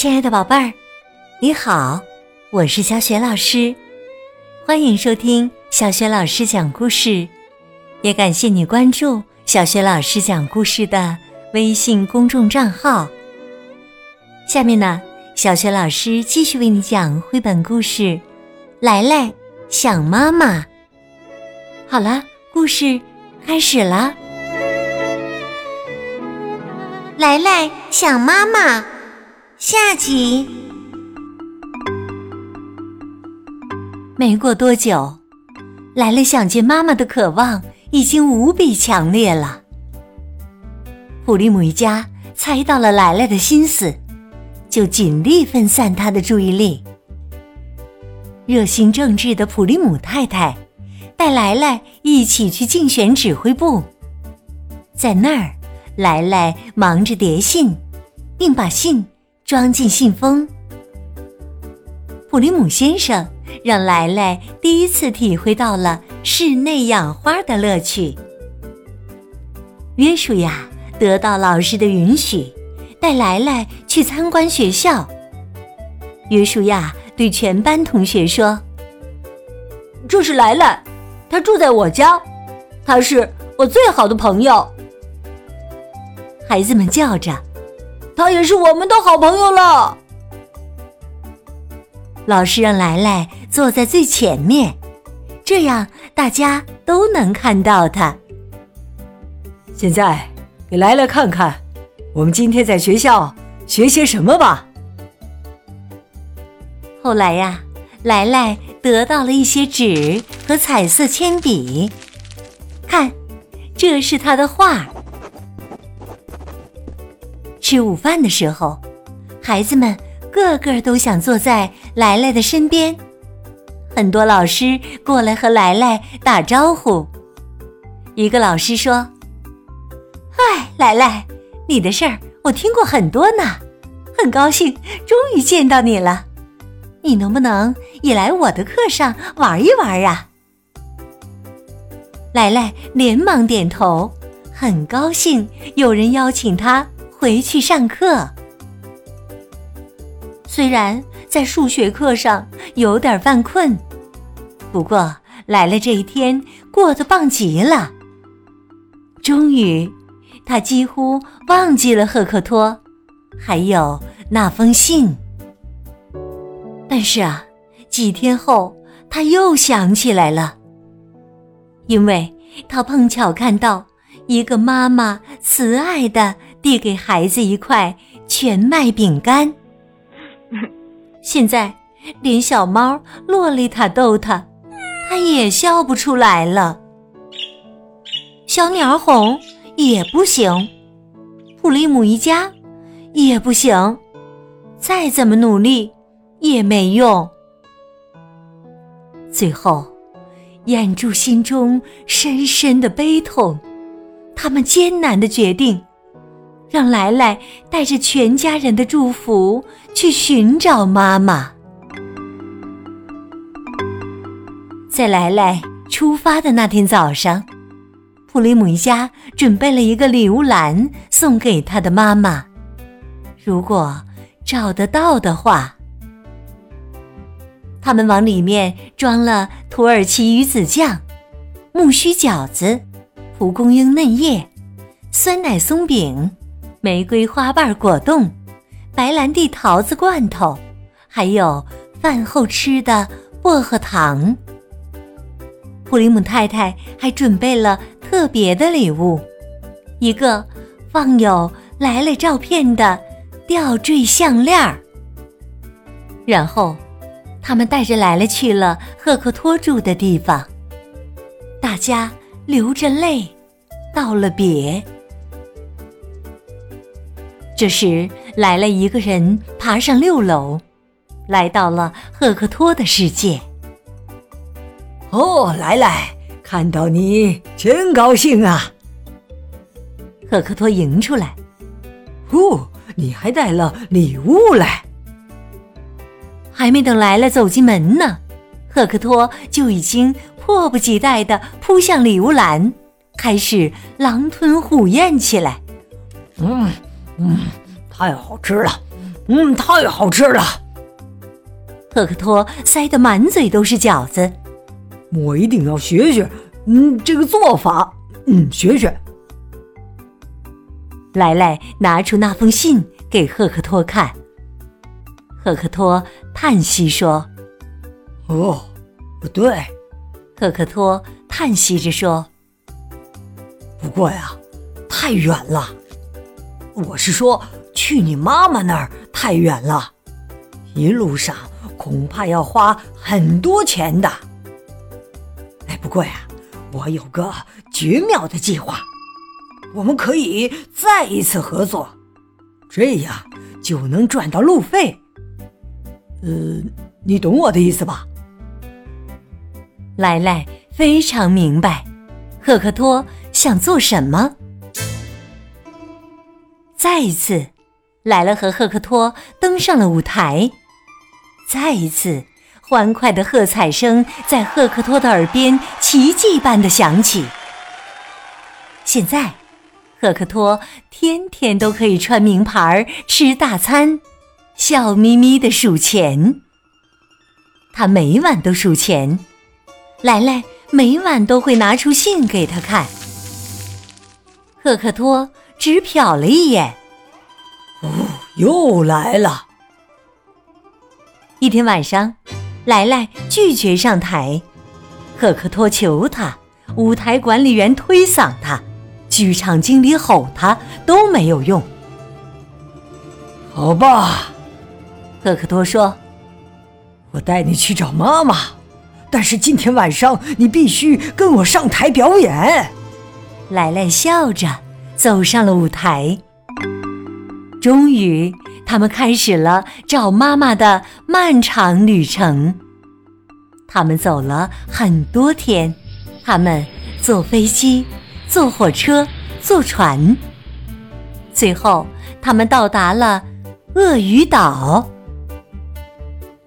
亲爱的宝贝儿，你好，我是小雪老师，欢迎收听小雪老师讲故事，也感谢你关注小雪老师讲故事的微信公众账号。下面呢，小雪老师继续为你讲绘本故事《来来想妈妈》。好了，故事开始了。来来想妈妈，下集。没过多久，来来想见妈妈的渴望已经无比强烈了。普利姆一家猜到了来来的心思，就尽力分散他的注意力。热心正直的普利姆太太带来来一起去竞选指挥部，在那儿。来来忙着叠信，并把信装进信封。普利姆先生让莱莱第一次体会到了室内养花的乐趣。约书亚得到老师的允许，带莱莱去参观学校。约书亚对全班同学说：“这是莱莱，他住在我家，他是我最好的朋友。”孩子们叫着：“他也是我们的好朋友了。”老师让来来坐在最前面，这样大家都能看到他。现在给来来看看，我们今天在学校学些什么吧。后来呀，来来得到了一些纸和彩色铅笔，看，这是他的画。吃午饭的时候，孩子们个个都想坐在来来的身边。很多老师过来和来来打招呼。一个老师说：“嗨，来来，你的事儿我听过很多呢，很高兴终于见到你了。你能不能也来我的课上玩一玩啊？”来来连忙点头，很高兴有人邀请他。回去上课，虽然在数学课上有点犯困，不过来了这一天过得棒极了。终于，他几乎忘记了赫克托，还有那封信。但是啊，几天后他又想起来了，因为他碰巧看到一个妈妈慈爱的。递给孩子一块全麦饼干。现在连小猫洛丽塔逗他，他也笑不出来了。小鸟儿哄也不行，普利姆一家也不行，再怎么努力也没用。最后，掩住心中深深的悲痛，他们艰难的决定。让来来带着全家人的祝福去寻找妈妈。在来来出发的那天早上，普利姆一家准备了一个礼物篮送给他的妈妈。如果找得到的话，他们往里面装了土耳其鱼子酱、木须饺子、蒲公英嫩叶、酸奶松饼。玫瑰花瓣果冻、白兰地桃子罐头，还有饭后吃的薄荷糖。普里姆太太还准备了特别的礼物，一个放有莱莱照片的吊坠项链儿。然后，他们带着莱莱去了赫克托住的地方。大家流着泪道了别。这时，来了一个人，爬上六楼，来到了赫克托的世界。哦，来来，看到你真高兴啊！赫克托迎出来。哦，你还带了礼物来。还没等来了走进门呢，赫克托就已经迫不及待的扑向礼物篮，开始狼吞虎咽起来。嗯。嗯，太好吃了！嗯，太好吃了。赫克托塞得满嘴都是饺子，我一定要学学，嗯，这个做法，嗯，学学。莱莱拿出那封信给赫克托看，赫克托叹息说：“哦，不对。”赫克托叹息着说：“不过呀，太远了。我是说，去你妈妈那儿太远了，一路上恐怕要花很多钱的。哎，不过呀，我有个绝妙的计划。”我们可以再一次合作，这样就能赚到路费。呃，你懂我的意思吧？莱莱非常明白，赫克托想做什么。再一次，莱莱和赫克托登上了舞台。再一次，欢快的喝彩声在赫克托的耳边奇迹般的响起。现在。赫克托天天都可以穿名牌吃大餐，笑眯眯的数钱。他每晚都数钱，莱莱每晚都会拿出信给他看。赫克托只瞟了一眼，哦，又来了。一天晚上，莱莱拒绝上台，赫克托求他，舞台管理员推搡他。剧场经理吼他都没有用。好吧，赫克托说：“我带你去找妈妈，但是今天晚上你必须跟我上台表演。”莱莱笑着走上了舞台。终于，他们开始了找妈妈的漫长旅程。他们走了很多天，他们坐飞机。坐火车，坐船，最后他们到达了鳄鱼岛。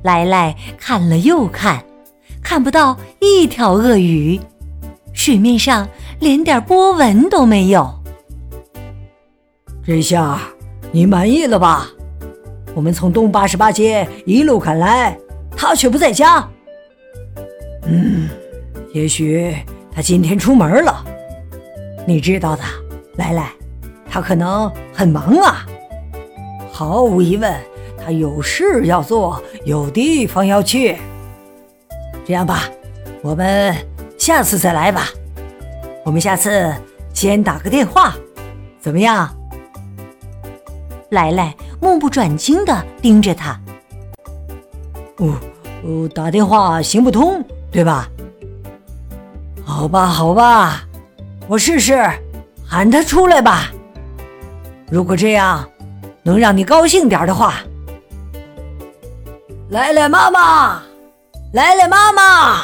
莱莱看了又看，看不到一条鳄鱼，水面上连点波纹都没有。这下你满意了吧？我们从东八十八街一路赶来，他却不在家。嗯，也许他今天出门了。你知道的，来来，他可能很忙啊。毫无疑问，他有事要做，有地方要去。这样吧，我们下次再来吧。我们下次先打个电话，怎么样？来来，目不转睛的盯着他。哦哦，打电话行不通，对吧？好吧，好吧。我试试，喊他出来吧。如果这样能让你高兴点的话，来来妈妈，来来妈妈，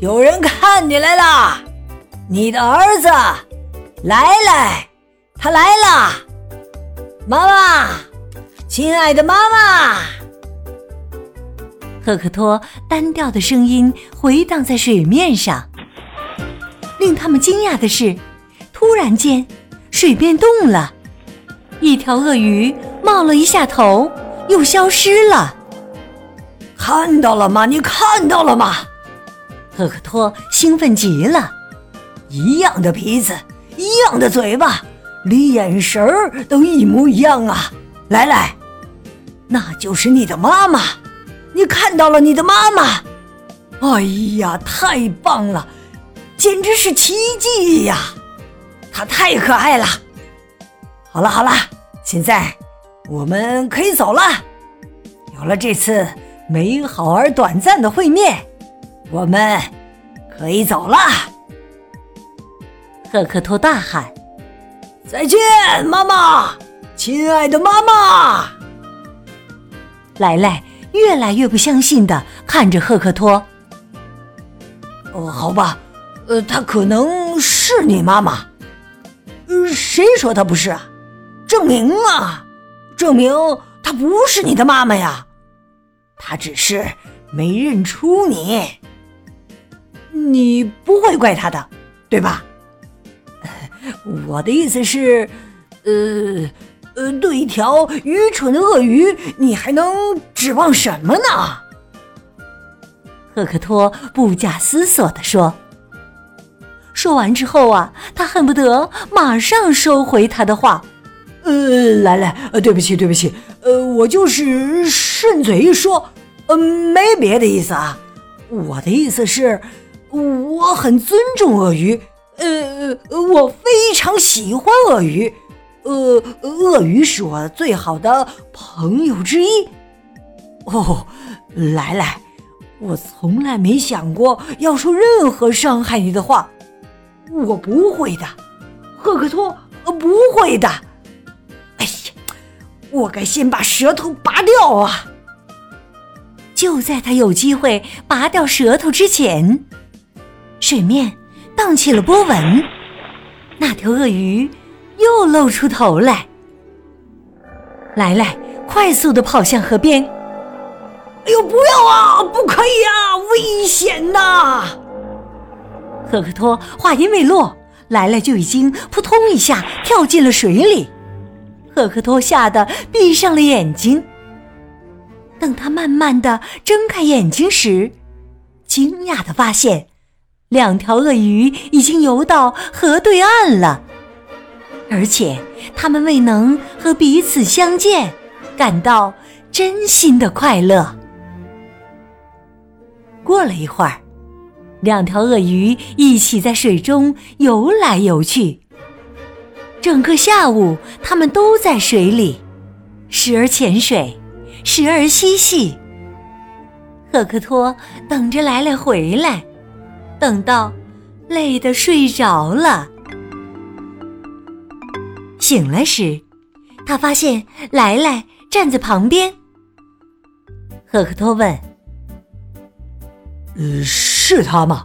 有人看你来了，你的儿子来来，他来了，妈妈，亲爱的妈妈。赫克托单调的声音回荡在水面上。令他们惊讶的是，突然间，水变动了，一条鳄鱼冒了一下头，又消失了。看到了吗？你看到了吗？赫克托兴奋极了。一样的鼻子，一样的嘴巴，连眼神儿都一模一样啊！来来，那就是你的妈妈。你看到了你的妈妈？哎呀，太棒了！简直是奇迹呀！它太可爱了。好了好了，现在我们可以走了。有了这次美好而短暂的会面，我们可以走了。赫克托大喊：“再见，妈妈，亲爱的妈妈！”莱莱越来越不相信的看着赫克托。哦，好吧。呃，她可能是你妈妈，呃，谁说她不是啊？证明啊，证明她不是你的妈妈呀，她只是没认出你。你不会怪她的，对吧？我的意思是，呃，呃，对一条愚蠢的鳄鱼，你还能指望什么呢？赫克托不假思索地说。说完之后啊，他恨不得马上收回他的话。呃，来来，呃，对不起，对不起，呃，我就是顺嘴一说，呃，没别的意思啊。我的意思是，我很尊重鳄鱼，呃，我非常喜欢鳄鱼，呃，鳄鱼是我最好的朋友之一。哦，来来，我从来没想过要说任何伤害你的话。我不会的，赫克托，不会的。哎呀，我该先把舌头拔掉啊！就在他有机会拔掉舌头之前，水面荡起了波纹，那条鳄鱼又露出头来。来来，快速的跑向河边。哎呦，不要啊！不可以啊，危险呐！赫克托话音未落，莱莱就已经扑通一下跳进了水里。赫克托吓得闭上了眼睛。等他慢慢的睁开眼睛时，惊讶的发现，两条鳄鱼已经游到河对岸了，而且它们未能和彼此相见，感到真心的快乐。过了一会儿。两条鳄鱼一起在水中游来游去。整个下午，它们都在水里，时而潜水，时而嬉戏。赫克托等着莱莱回来，等到累得睡着了。醒来时，他发现莱莱站在旁边。赫克托问：“呃，是她吗？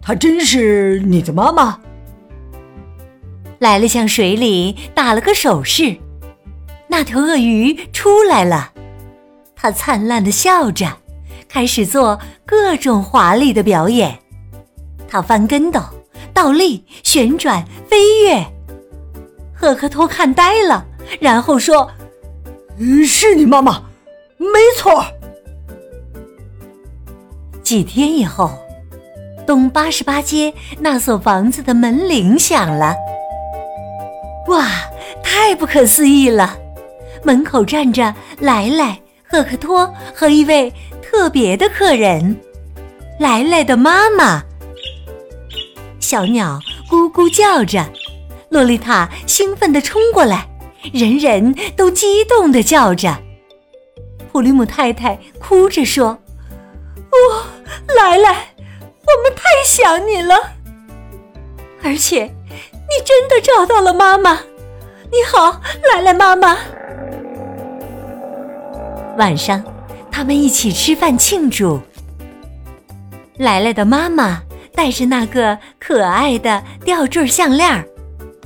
她真是你的妈妈？莱莱向水里打了个手势，那条鳄鱼出来了。它灿烂的笑着，开始做各种华丽的表演。它翻跟斗、倒立、旋转、飞跃。赫克托看呆了，然后说：“是你妈妈，没错。”几天以后，东八十八街那所房子的门铃响了。哇，太不可思议了！门口站着莱莱、赫克托和一位特别的客人——莱莱的妈妈。小鸟咕咕叫着，洛丽塔兴奋地冲过来，人人都激动地叫着。普利姆太太哭着说：“我。”来来，我们太想你了，而且你真的找到了妈妈。你好，来来妈妈。晚上，他们一起吃饭庆祝。来来的妈妈带着那个可爱的吊坠项链，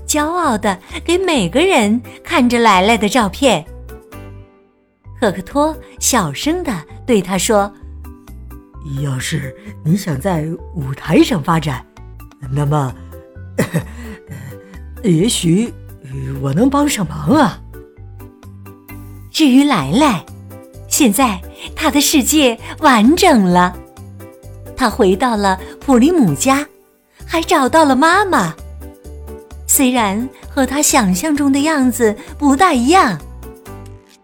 骄傲的给每个人看着来来的照片。赫克托小声的对他说。要是你想在舞台上发展，那么，也许我能帮上忙啊。至于莱莱，现在他的世界完整了，他回到了普利姆家，还找到了妈妈。虽然和他想象中的样子不大一样，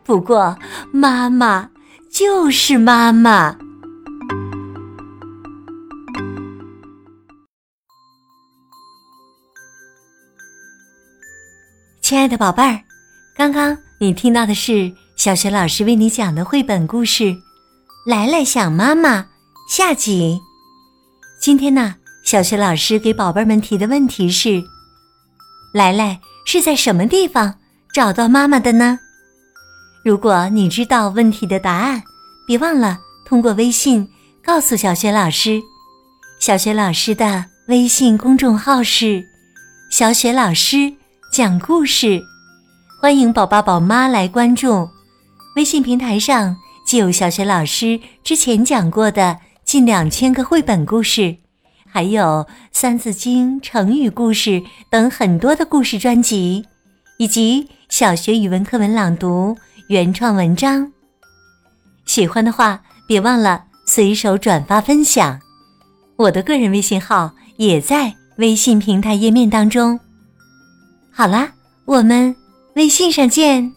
不过妈妈就是妈妈。亲爱的宝贝儿，刚刚你听到的是小学老师为你讲的绘本故事《来来想妈妈》下集。今天呢，小雪老师给宝贝们提的问题是：来来是在什么地方找到妈妈的呢？如果你知道问题的答案，别忘了通过微信告诉小雪老师。小雪老师的微信公众号是“小雪老师”。讲故事，欢迎宝爸宝妈来关注。微信平台上既有小雪老师之前讲过的近两千个绘本故事，还有《三字经》成语故事等很多的故事专辑，以及小。学语文课文朗读原创文章。喜欢的话，别忘了随手转发分享。我的个人微信号也在微信平台页面当中。好啦，我们微信上见。